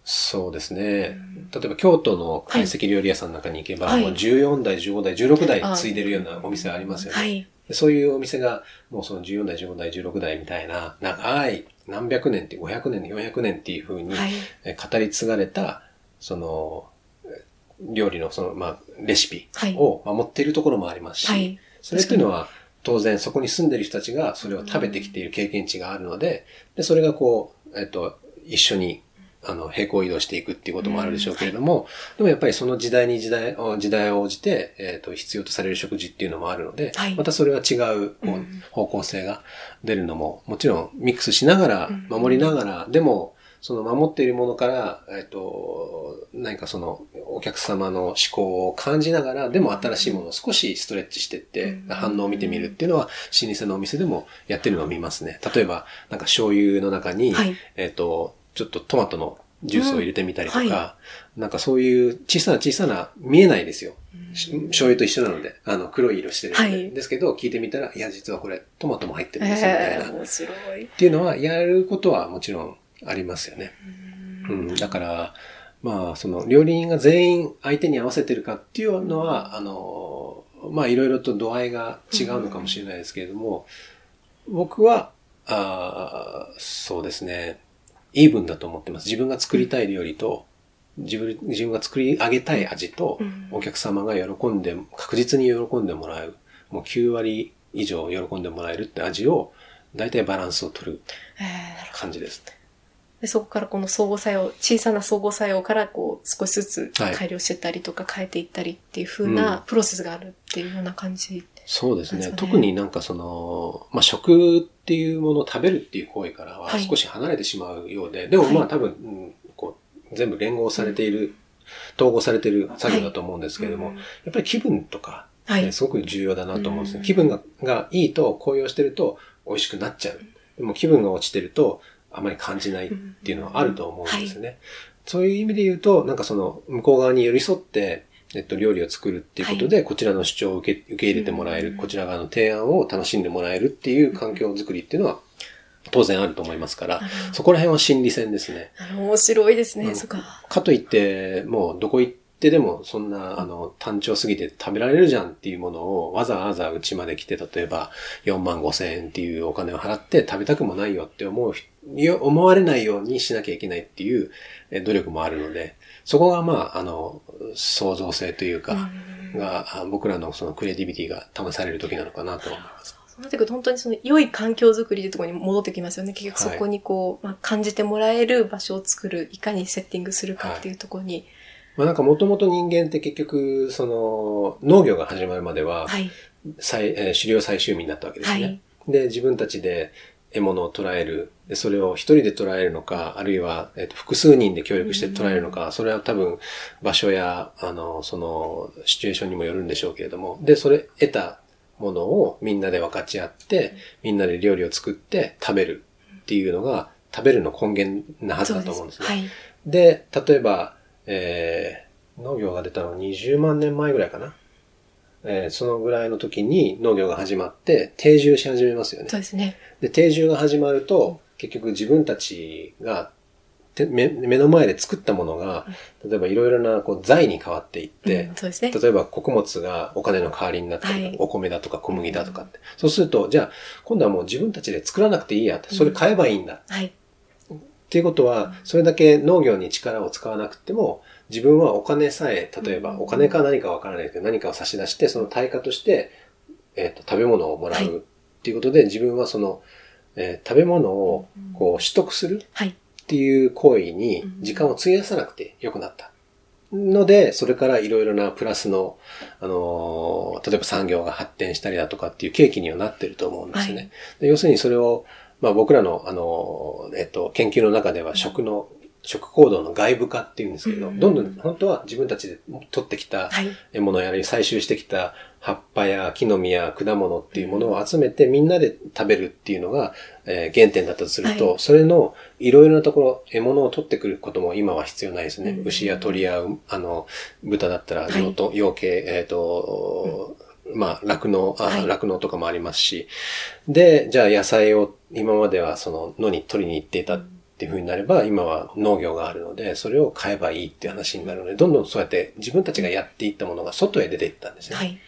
そうですね。例えば京都の懐石料理屋さんの中に行けば、
はい
もう14代、15代、16代継いでるようなお店ありますよね。
はい。
でそういうお店が、もうその14代、15代、16代みたいな、長い、何百年って、500年、400年っていう風に、
はい。
え語り継がれた、その、え料理のその、まあ、レシピ
はい
を守っているところもありますし、
はい。
それっていうのは、当然そこに住んでる人たちがそれを食べてきている経験値があるので、で、それがこう、えっと、一緒に、あの、平行移動していくっていうこともあるでしょうけれども、でもやっぱりその時代に時代、時代を応じて、えっと、必要とされる食事っていうのもあるので、
はい。
またそれは違う、方向性が出るのも、もちろんミックスしながら
うん、
守りながら、でも、その守っているものから、えっと、何かそのお客様の思考を感じながら、でも新しいものを少しストレッチしていって
うん、
反応を見てみるっていうのは、老舗のお店でもやってるのを見ますね。例えば、なんか醤油の中に、
はい。
えっと、ちょっとトマトのジュースを入れてみたりとか、
うんは
なんかそういう小さな小さな、見えないですよ。し醤油と一緒なので、あの、黒い色してるので。
はい
ですけど、聞いてみたら、いや、実はこれ、トマトも入ってるんですよ、みたいな。
えー、面白い。
っていうのは、やることはもちろんありますよね。うん、だから、まあ、その、料理人が全員相手に合わせてるかっていうのは、あの、まあ、いろいろと度合いが違うのかもしれないですけれども、僕は、あーそうですね、イーブンだと思ってます。自分が作りたい料理と、自分自分が作り上げたい味と
うん、
お客様が喜んで、確実に喜んでもらう、もう9割以上喜んでもらえるって味を、大体バランスを取る感じです。
でそこからこの相互作用、小さな相互作用からこう少しずつ
はい
改良してったりとか変えていったりっていう風なプロセスがあるっていうような感じ。
そうですね。
すね
特になんかその、まあ、食っていうものを食べるっていう行為からは
はい
少し離れてしまうようで、でもま
はい
あ多分、うんこう、全部連合されている、統合されている作業だと思うんですけれども、
うん
やっぱり気分とか、
はい
ね。すごく重要だなと思うんですね。
うん
気分ががいいと、高揚してると美味しくなっちゃう。でも気分が落ちてると、あまり感じないっていうのはあると思うんですよね。そういう意味で言うと、なんかその、向こう側に寄り添って、えっと、料理を作るっていうことで、こちらの主張を受け受け入れてもらえる、
うん
こちら側の提案を楽しんでもらえるっていう環境づくりっていうのは、当然あると思いますからそこら辺は心理戦ですね。
面白いですね。
うん
そっか。
かといって、もうどこ行ってでもそんな、あの、単調すぎて食べられるじゃんっていうものをわざわざうちまで来て、例えば4万5千円っていうお金を払って食べたくもないよって思う思われないようにしなきゃいけないっていうえ努力もあるので、そこがまあ、あの、創造性というか、
うん
が、あ僕らのそのクリエイティビティが試される時なのかなと思います。
そうなってくると本当にその良い環境づくりってところに戻ってきますよね。結局そ
はい
こにこう、まあ、感じてもらえる場所を作る、いかにセッティングするかっていうところに。
まあなんかもともと人間って結局、その、農業が始まるまでは、
はい。
最えー狩猟採集民だったわけですね。
はい。
で、自分たちで獲物を捉える。で、それを一人で捉えるのか、あるいは、えっと複数人で協力して捉えるのか、それは多分場所や、あの、その、シチュエーションにもよるんでしょうけれども、で、それ、得たものをみんなで分かち合って、みんなで料理を作って食べるっていうのが、食べるの根源なはずだと思うんですね。
はい。
で、例えば、えー、農業が出たのは20万年前ぐらいかな。えーそのぐらいの時に農業が始まって定住し始めますよね
そ。うですね。
で、定住が始まると、結局自分たちがて目目の前で作ったものが、例えばいろいろなこう財に変わっていって、
うんそうですね。
例えば穀物がお金の代わりになったり、
はい
お米だとか小麦だとかって。そうすると、じゃあ今度はもう自分たちで作らなくていいやって、それ買えばいいんだ。
はい。
っていうことは、それだけ農業に力を使わなくても、自分はお金さえ、例えば
うん
お金か何かわからないけど何かを差し出して、その対価として、えっ、と、食べ物をもら
はいう
っていうことで、自分はその、えー食べ物をこう取得する
はい。
っていう行為に
うん
時間を費やさなくてよくなった。ので、それからいろいろなプラスの、あのー、例えば産業が発展したりだとかっていう契機にはなってると思うんですよね。
はい
で要するにそれを、まあ僕らの、あのー、えっと、研究の中では食の、食行動の外部化っていうんですけど、
うん
どんどん本当は自分たちで取ってきた
はい。
獲物やり採集してきた葉っぱや木の実や果物っていうものを集めてみんなで食べるっていうのが、えー原点だったとすると、
はい
それのいろいろなところ、獲物を取ってくることも今は必要ないですね。
うん
牛や鳥や、あの、豚だったら、
はい
養と養鶏、えっ、と、まあ、酪農、酪農とかもありますし。で、じゃあ野菜を今まではその野に取りに行っていたっていう風になれば、今は農業があるので、それを買えばいいっていう話になるので、どんどんそうやって自分たちがやっていったものが外へ出ていったんですね。
はい。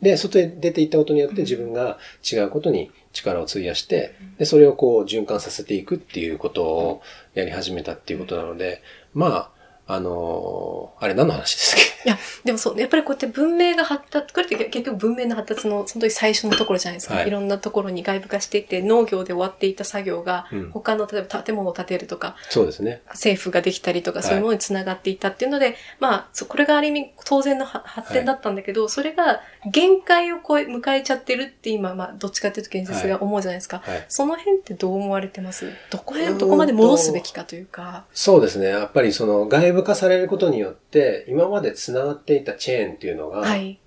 で、外へ出ていったことによって自分が違うことに力を費やして、で、それをこう循環させていくっていうことをやり始めたっていうことなので、まあ、あのーあれ何の話ですっ
いや、でもそう、やっぱりこうやって文明が発達、これって結局文明の発達のその時最初のところじゃないですか。
はい
い、ろんなところに外部化していって、農業で終わっていた作業が、
うん
他の、例えば建物を建てるとか、
けそうですね。
政府ができたりとか、
はい
そういうものにつながっていったっていうので、まあ、そうこれがある意味当然のは発展だったんだけど、それが限界を超え、迎えちゃってるって今、まあ、どっちかっていうと現実が思うじゃないですか。
はい。
その辺ってどう思われてます？どこへ、どこまで戻すべきかというか。
そうですね。やっぱりその外部化されることによって、今まで繋がっていたチェーンっていうのが、
はい。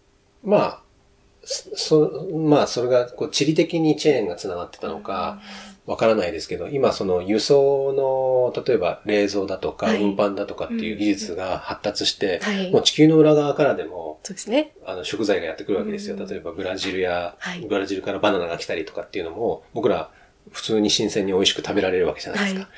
まあ、そ、そまあ、それが、こう、地理的にチェーンが繋がってたのか、わからないですけど、今その輸送の、例えば冷蔵だとか
はい
運搬だとかっていう技術が発達して、
はい。
もう地球の裏側からでも、
そうですね。
あの、食材がやってくるわけですよ。
うん
例えばブラジルや、
はい
ブラジルからバナナが来たりとかっていうのも、僕ら普通に新鮮に美味しく食べられるわけじゃないですか。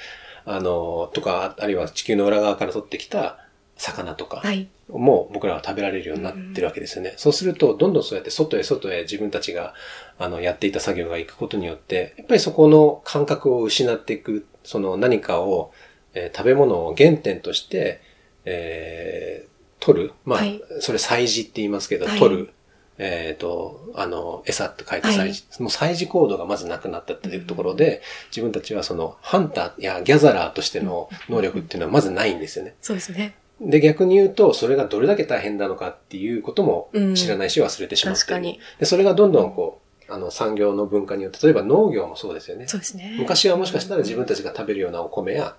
はい
あの、とか、あるいは地球の裏側から取ってきた魚とか
はい。
も僕らは食べられるようになってるわけですよね。そうすると、どんどんそうやって外へ外へ自分たちが、あの、やっていた作業が行くことによって、やっぱりそこの感覚を失っていく、その何かを、えー食べ物を原点として、えー取る。まあ、
はい
それ祭事って言いますけど、
はい
取る。えっ、と、あの、餌って書いて祭事。もう祭事行動がまずなくなったっていうところで、自分たちはその、ハンターやギャザラーとしての能力っていうのはまずないんですよね。
そうですね。
で、逆に言うと、それがどれだけ大変なのかっていうことも
うん
知らないし忘れてしまっている。
確かに。
で、それがどんどんこう、あの、産業の文化によって、例えば農業もそうですよね。
そうですね。
昔はもしかしたら自分たちが食べるようなお米や、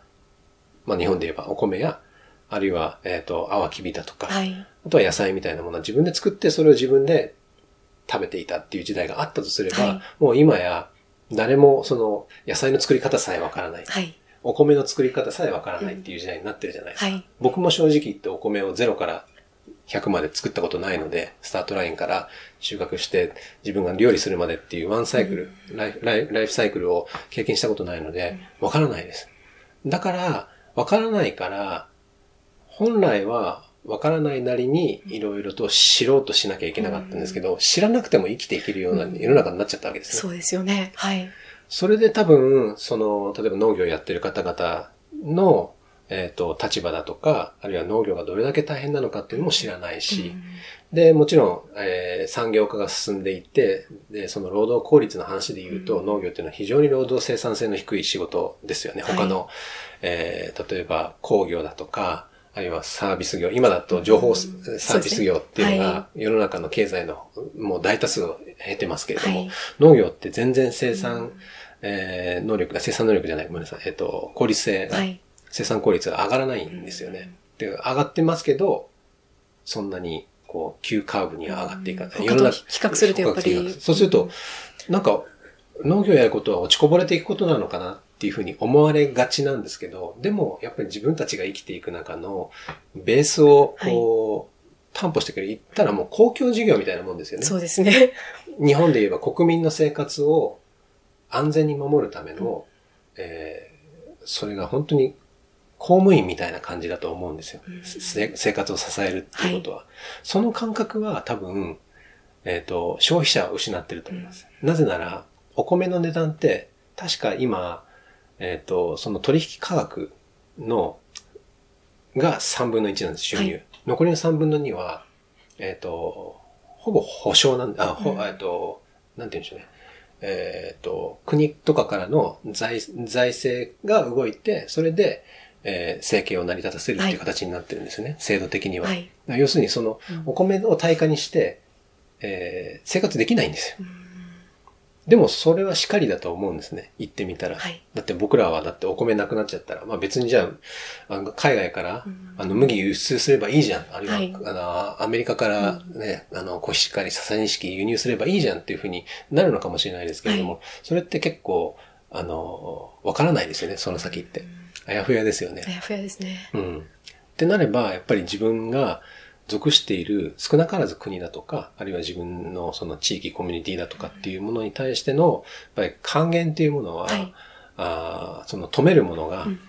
まあ日本で言えばお米や、あるいは、えっ、と、アワキビだとか、
はい。
あとは野菜みたいなものは自分で作って、それを自分で食べていたっていう時代があったとすれば、
はい
もう今や、誰もその野菜の作り方さえわからない。
はい。
お米の作り方さえわからないっていう時代になってるじゃないですか。
はい。
僕も正直言ってお米をゼロから100まで作ったことないので、スタートラインから収穫して自分が料理するまでっていうワンサイクル、ライフライフライフサイクルを経験したことないので、わからないです。だから、わからないから、本来はわからないなりにいろいろと知ろうとしなきゃいけなかったんですけど、知らなくても生きていけるような世の中になっちゃったわけですね。
そうですよね。はい。
それで多分、その、例えば農業やってる方々の、えっ、と、立場だとか、あるいは農業がどれだけ大変なのかっていうのも知らないし、
うん
で、もちろん、えー産業化が進んでいって、で、その労働効率の話で言うと、
うん
農業っていうのは非常に労働生産性の低い仕事ですよね。
はい
他の、えー例えば工業だとか、あるいはサービス業、今だと情報サ
うん
ービス業っていうのが世の中の経済のもう大多数を経てますけれども、
はい。
農業って全然生産、
うん
えー能力が、生産能力じゃない、ごめんなさい、えっ、と、効率性が、
はい。
生産効率が上がらないんですよね。で、上がってますけど、そんなに、こう、急カーブには上がっていかない。
他と比較するとやっぱり。
そうすると、なんか、農業やることは落ちこぼれていくことなのかなっていうふうに思われがちなんですけど、でも、やっぱり自分たちが生きていく中のベースを、こう、担保してくれる。言ったらもう公共事業みたいなもんですよね。
そうですね。
日本で言えば国民の生活を安全に守るための、えーそれが本当に公務員みたいな感じだと思うんですよ。
うん
せ生活を支えるっていうことは。その感覚は多分、えっ、と、消費者は失ってると思います。なぜなら、お米の値段って、確か今、えっ、と、その取引価格の、が3分の1なんです、収入。
はい
残りの3分の2は、えっ、と、ほぼ保証なんあ、ほ、
うん
えっ、と、なんて言うんでしょうね。えっ、と、国とかからの財財政が動いて、それで、えー生計を成り立たせるっていう形になってるんですよね。制度的には。
はい。
要するにその
うん
お米を対価にして、えー生活できないんですよ。
うん
でもそれはしかりだと思うんですね。言ってみたら。
はい。
だって僕らはだってお米なくなっちゃったら、まあ別にじゃあ、あの海外から
うん
あの麦輸出すればいいじゃん。あるいは、
はい
あのアメリカからね、あのコシヒカリ、ササニシキ輸入すればいいじゃんっていうふうになるのかもしれないですけれども、それって結構、あの、わからないですよね、その先って。あやふやですよね
あ。やふやですね。
うん。ってなれば、やっぱり自分が属している少なからず国だとか、あるいは自分のその地域コミュニティだとかっていうものに対しての、やっぱり還元っていうものは、
はい
あーその止めるものが
うん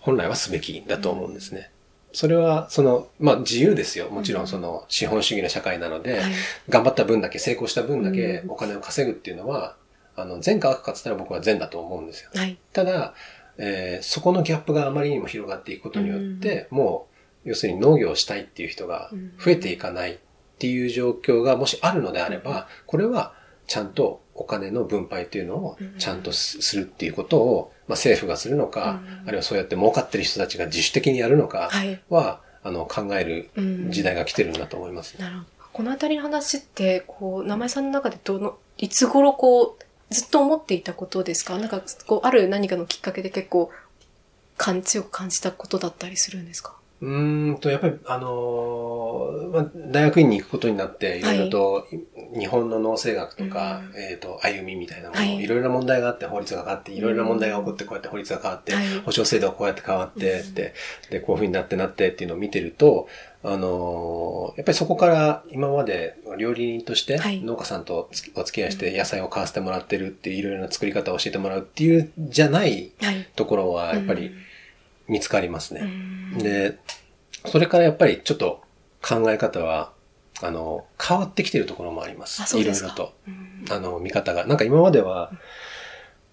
本来はすべきだと思うんですね。それは、その、まあ自由ですよ。もちろんその資本主義の社会なので、
はい。
頑張った分だけ、成功した分だけ
うん
お金を稼ぐっていうのは、あの、善か悪かって言ったら僕は善だと思うんですよ。
はい。
ただ、えーそこのギャップがあまりにも広がっていくことによって、もう、要するに農業をしたいっていう人が増えていかないっていう状況がもしあるのであれば、これはちゃんとお金の分配というのをちゃんとすするっていうことを、まあ、政府がするのか、
うん。
あるいはそうやって儲かってる人たちが自主的にやるのか
は
あの、考える
うん。
時代が来てるんだと思います。
なるほど。このあたりの話って、こう、名前さんの中でどの、いつ頃こう、ずっと思っていたことですか？なんか、こう、ある何かのきっかけで結構、感強く感じたことだったりするんですか？
うーんと、やっぱり、あのーまあ、大学院に行くことになって、いろいろと、日本の農政学とか、
うん。
えっ、と、歩みみたいなもの、
はい。
い、ろいろな問題があって、法律が変わって、いろいろな問題が起こって、こうやって法律が変わって、
はい。
保障制度がこうやって変わって、
うん。
って、で、こういう風になってなってっていうのを見てると、あのーやっぱりそこから今まで料理人として
はい。
農家さんとお付き合いして野菜を買わせてもらってるっていういろいろな作り方を教えてもらうっていうじゃない
はい。
ところはやっぱり見つかりますね。
うん、
で、それからやっぱりちょっと考え方は、あの、変わってきてるところもあります。
すか。
いろいろと。
うん
あの、見方が。なんか今までは、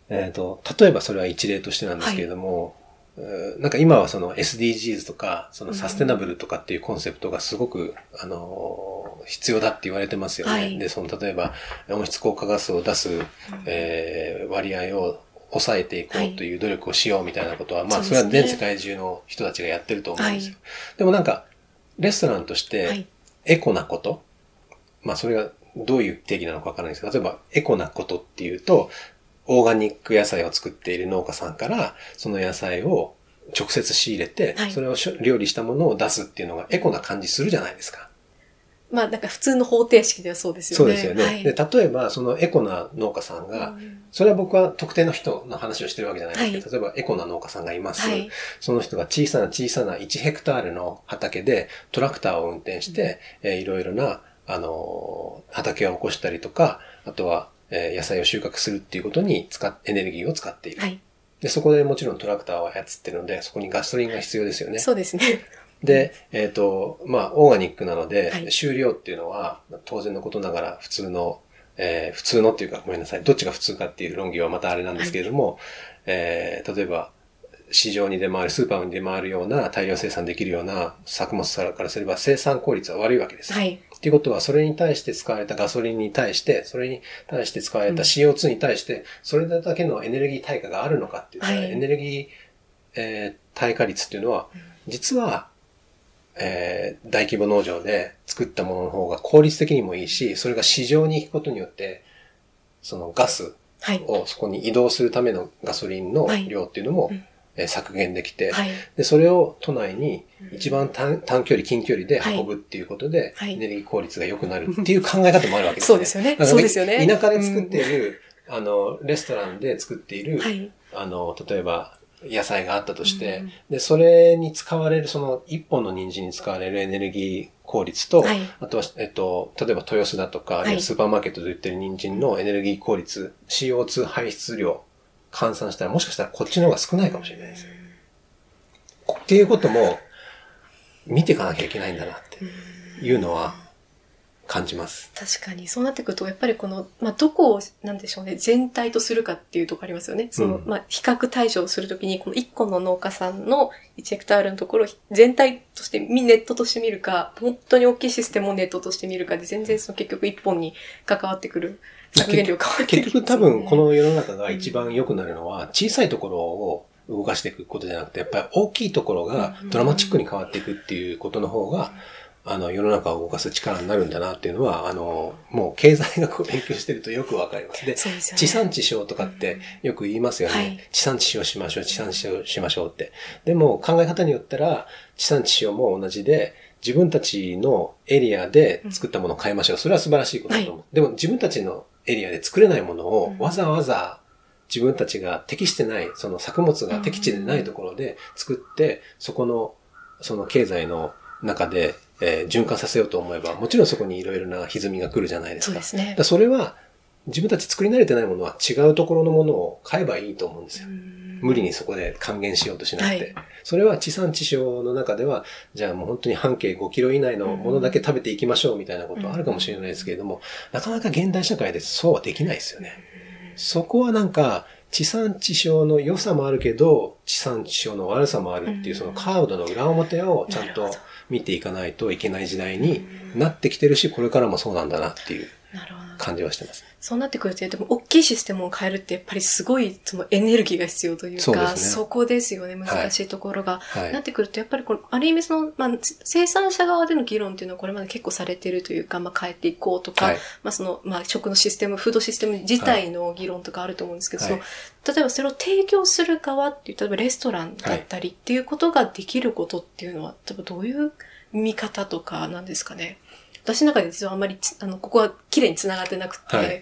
えっ、と、例えばそれは一例としてなんですけれども、えーなんか今はその SDGs とか、そのサステナブルとかっていうコンセプトがすごく、あの、必要だって言われてますよね。
はい
で、その例えば温室効果ガスを出す、えー割合を抑えていこうという努力をしようみたいなことは、まあそれは全世界中の人たちがやってると思うんですよ。
は
でもなんか、レストランとし
は
て
い。
エコなこと、まあそれがどういう定義なのかわからないですけど、例えばエコなことっていうと、オーガニック野菜を作っている農家さんから、その野菜を直接仕入れて、
はい
それを料理したものを出すっていうのがエコな感じするじゃないですか。
まあ、なんか普通の方程式ではそうですよね。
そうですよね。
はい、
で、例えばそのエコな農家さんが、
うん
それは僕は特定の人の話をしてるわけじゃないですけど、
は
例えばエコな農家さんがいます。
はい。
その人が小さな小さな1ヘクタールの畑でトラクターを運転して、えーいろいろな、あのー畑を起こしたりとか、あとは、えー野菜を収穫するっていうことに使っ、エネルギーを使っている。
はい。
で、そこでもちろんトラクターを操ってるので、そこにガソリンが必要ですよね。
そうですね。
で、えっ、と、まあ、オーガニックなので、
はい
収量っていうのは、当然のことながら普通の、えー普通のっていうか、ごめんなさい。どっちが普通かっていう論議はまたあれなんですけれども、えー例えば、市場に出回る、スーパーに出回るような大量生産できるような作物からすれば生産効率は悪いわけです。
はい。
っていうことは、それに対して使われたガソリンに対して、それに対して使われた CO2 に対して、それだけのエネルギー対価があるのかっていうと、
はい
エネルギー、えー対価率っていうのは、実は、えー大規模農場で作ったものの方が効率的にもいいし、それが市場に行くことによって、そのガス
はい。
をそこに移動するためのガソリンの
はい
量っていうのも、削減できて、
はい。
で、それを都内に一番短短距離、近距離で
はい
運ぶっていうことで、
はい
エネルギー効率が良くなるっていう考え方もあるわけですね。
そうですよねそうですよね
田舎で作っている、あの、レストランで作っている、
はい。
あの、例えば、野菜があったとして、
うん
で、それに使われる、その一本の人参に使われるエネルギー効率と、
はい。
あとは、えっと、例えば豊洲だとか、
い。
あるいはスーパーマーケットで売ってる人参のエネルギー効率、CO2 排出量、換算したら、もしかしたらこっちの方が少ないかもしれないですよ。っていうことも、見ていかなきゃいけないんだなっていうのは感じます。
確かに、そうなってくると、やっぱりこの、まあ、どこを、なんでしょうね、全体とするかっていうところありますよね。その、
うん
まあ、比較対象をするときに、この1個の農家さんの1ヘクタールのところを全体として、ネットとして見るか、本当に大きいシステムをネットとして見るかで、全然その結局1本に関わってくる削減量変わってくる、
結局多分こ、の世の中が一番良くなるのは、小さいところを動かしていくことじゃなくて、やっぱり大きいところがドラマチックに変わっていくっていうことの方が、あの、世の中を動かす力になるんだなっていうのは、あの、もう経済学を勉強してるとよくわかります。で、
そうでね
地産地消とかってよく言いますよね。
はい
地産地消しましょう、地産地消しましょうって。でも考え方によったら、地産地消も同じで、自分たちのエリアで作ったものを買いましょう。それは素晴らしいことだと思う。でも自分たちのエリアで作れないものをわざわざ自分たちが適してない、その作物が適地でないところで作って、そこの、その経済の中で、えー循環させようと思えば、もちろんそこにいろいろな歪みが来るじゃないですか。
そうですね
それは、自分たち作り慣れてないものは違うところのものを買えばいいと思うんですよ。無理にそこで還元しようとしなくて。
はい
それは地産地消の中では、じゃあもう本当に半径5キロ以内のものだけ食べていきましょうみたいなことはあるかもしれないですけれども、なかなか現代社会でそうはできないですよね。そこはなんか、地産地消の良さもあるけど、地産地消の悪さもあるっていう、そのカードの裏表をちゃんと見ていかないといけない時代になってきてるし、これからもそうなんだなっていう。感じはしてます。
そうなってくると、でも大きいシステムを変えるってやっぱりすごいそのエネルギーが必要というか、
そね
そこですよね、難しいところが。
はい
なってくると、やっぱりこの、ある意味その、まあ、生産者側での議論っていうのはこれまで結構されてるというか、まあ、変えていこうとか、
はい
まあ、その、まあ、食のシステム、フードシステム自体の議論とかあると思うんですけど、
はい
その、例えばそれを提供する側っていう、例えばレストランだったりっていうことができることっていうのは、例えばどういう見方とかなんですかね？私の中で実はあんまりつ、あの、ここは綺麗に繋がってなくて、
はい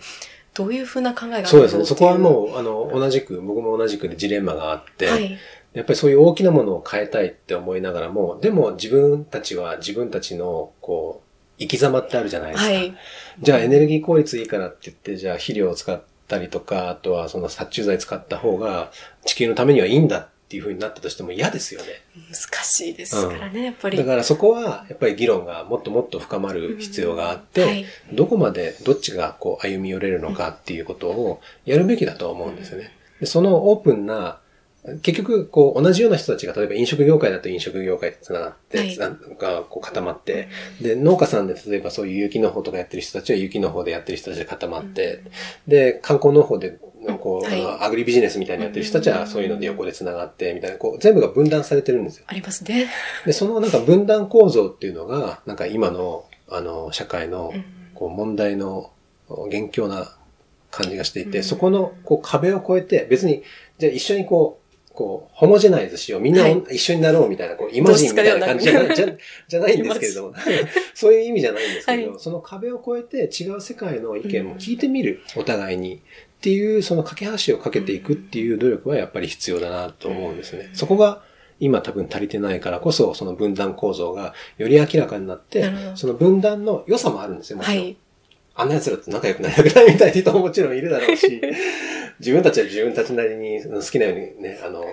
どういうふうな考えがある
そうですね。
の
そこは
う、
もう、あの、同じく、僕も同じくでジレンマがあって、
はい。
やっぱりそういう大きなものを変えたいって思いながらも、でも自分たちは自分たちの、こう、生き様ってあるじゃないですか。
はい。
じゃあエネルギー効率いいからって言って、じゃあ肥料を使ったりとか、あとはその殺虫剤使った方が地球のためにはいいんだっていう風になったとしても嫌ですよね。
難しいですからね、やっぱり。
だからそこはやっぱり議論がもっともっと深まる必要があって、
はい
どこまでどっちがこう歩み寄れるのかっていうことをやるべきだと思うんですよね。でそのオープンな、結局、こう、同じような人たちが、例えば飲食業界だと飲食業界で繋がって、
はい。
がこう固まって、で、農家さんで例えばそういう有機農法とかやってる人たちは有機農法でやってる人たちで固まって、で、観光農法で、こう、
はい。
アグリビジネスみたいにやってる人たちはそういうので横で繋がって、みたいな、こう、全部が分断されてるんですよ。
ありますね。
で、そのなんか分断構造っていうのが、なんか今の、あの、社会の
うん、
こう、問題の元凶な感じがしていて、
うん
そこの、こう、壁を越えて、別に、じゃあ一緒にこう、こう、ホモジェナイズしよう。みんな
はい
一緒になろうみたいな、こう、イマジンみたいな感じじゃない、じゃじゃないんですけれども、そういう意味じゃないんですけど、
はい
その壁を越えて違う世界の意見も聞いてみる、お互いに。っていう、その架け橋をかけていくっていう努力はやっぱり必要だなと思うんですね。そこが今多分足りてないからこそ、その分断構造がより明らかになってその分断の良さもあるんですよ、もちろん。
はい。
あんな奴らと仲良くなりたくないみたいな人ももちろんいるだろうし、自分たちは自分たちなりに好きなようにね、あの、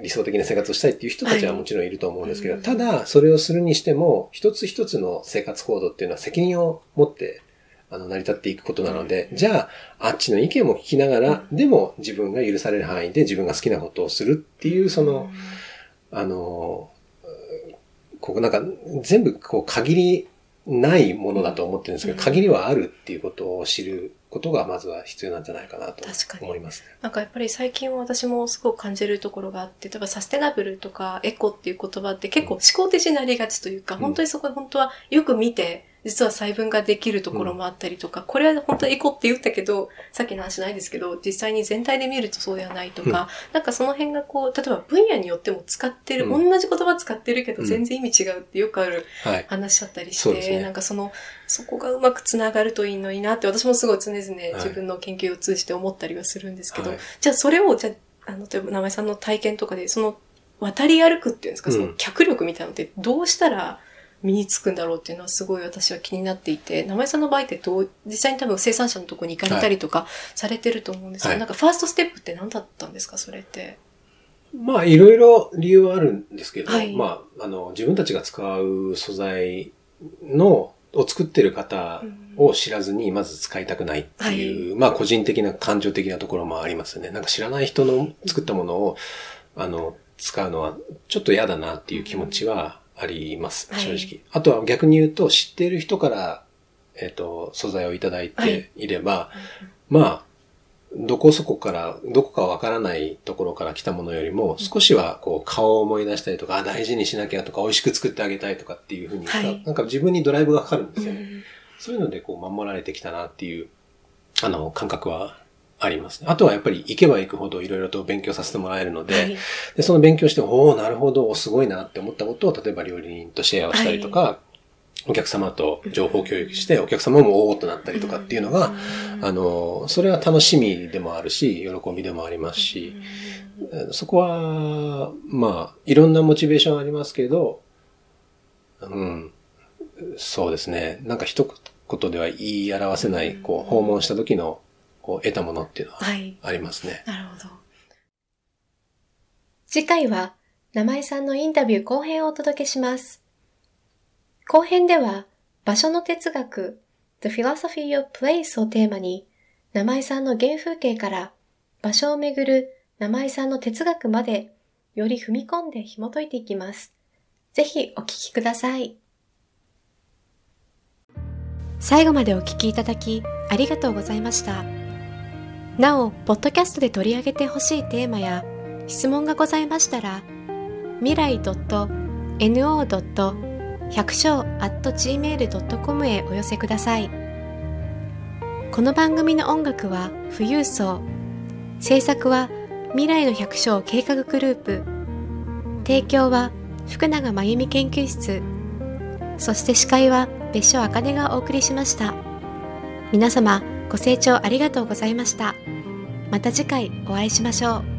理想的な生活をしたいっていう人たちはもちろんいると思うんですけど、
はい
ただ、それをするにしても、一つ一つの生活行動っていうのは責任を持って、あの、成り立っていくことなので、じゃあ、あっちの意見も聞きながら、でも自分が許される範囲で自分が好きなことをするっていう、その、あの、ここなんか全部こう限りないものだと思ってるんですけど、
うん。
限りはあるっていうことを知ることがまずは必要なんじゃないかなと
確かに。
思いますね。
なんかやっぱり最近は私もすごく感じるところがあって、例えばサステナブルとかエコっていう言葉って結構思考的になりがちというか、
うん。
本当にそこ本当はよく見て、実は細分ができるところもあったりとか、これは本当にエコって言ったけど、さっきの話ないですけど、実際に全体で見るとそうではないとか、なんかその辺がこう、例えば分野によっても使ってる、
うん。
同じ言葉使ってるけど
うん。
全然意味違うってよくある
はい。
話だったりして、
そうですね。
なんかその、そこがうまくつながるといいのになって、私もすごい常々自分の研究を通じて思ったりはするんですけど、
はい。
じゃあそれを、じゃあ、あの、例えば名前さんの体験とかで、その、渡り歩くっていうんですか、
うん。
その脚力みたいなのってどうしたら身につくんだろうっていうのはすごい私は気になっていて、名前さんの場合ってどう、実際に多分生産者のところに行かれたりとかされてると思うんですけど、
はい。
なんかファーストステップって何だったんですか、それって？
まあ、いろいろ理由はあるんですけど、
はい。
まあ、あの、自分たちが使う素材の、を作ってる方を知らずに、まず使いたくないっていう、まあ、個人的な感情的なところもありますね。なんか知らない人の作ったものを、あの、使うのは、ちょっと嫌だなっていう気持ちはあります、
はい。
正直。あとは逆に言うと、知っている人から、えっ、と、素材をいただいてい。れば、まあ、どこそこから、どこかわからないところから来たものよりも、少しはこう顔を思い出したりとか、あ大事にしなきゃとか、美味しく作ってあげたいとかっていうふうにさ、
はい。
なんか自分にドライブがかかるんですよね。
うん。
そういうのでこう守られてきたなっていう、あの、感覚はありますね。あとはやっぱり行けば行くほどいろいろと勉強させてもらえるので、
はい。
でその勉強して、おおなるほど、すごいなって思ったことを、例えば料理人とシェアをしたりとか、お客様と情報共有して、お客様もおおとなったりとかっていうのが、あの、それは楽しみでもあるし、喜びでもありますし、そこは、まあ、いろんなモチベーションありますけど、うん、そうですね。なんか一言では言い表せない、こう、訪問した時の、こう、得たものっていうのは
はい。
ありますね。
なるほど。次回は、名井さんのインタビュー後編をお届けします。後編では、場所の哲学、The Philosophy of Place をテーマに、名井さんの原風景から、場所をめぐる名井さんの哲学まで、より踏み込んで紐解いていきます。ぜひお聞きください。最後までお聞きいただき、ありがとうございました。なお、ポッドキャストで取り上げてほしいテーマや質問がございましたら、未来 .no. 百姓 .gmail.com へお寄せください。この番組の音楽は富裕層。制作は未来の百姓計画グループ。提供は福永真由美研究室。そして司会は別所あかねがお送りしました。皆様、ご清聴ありがとうございました。また次回お会いしましょう。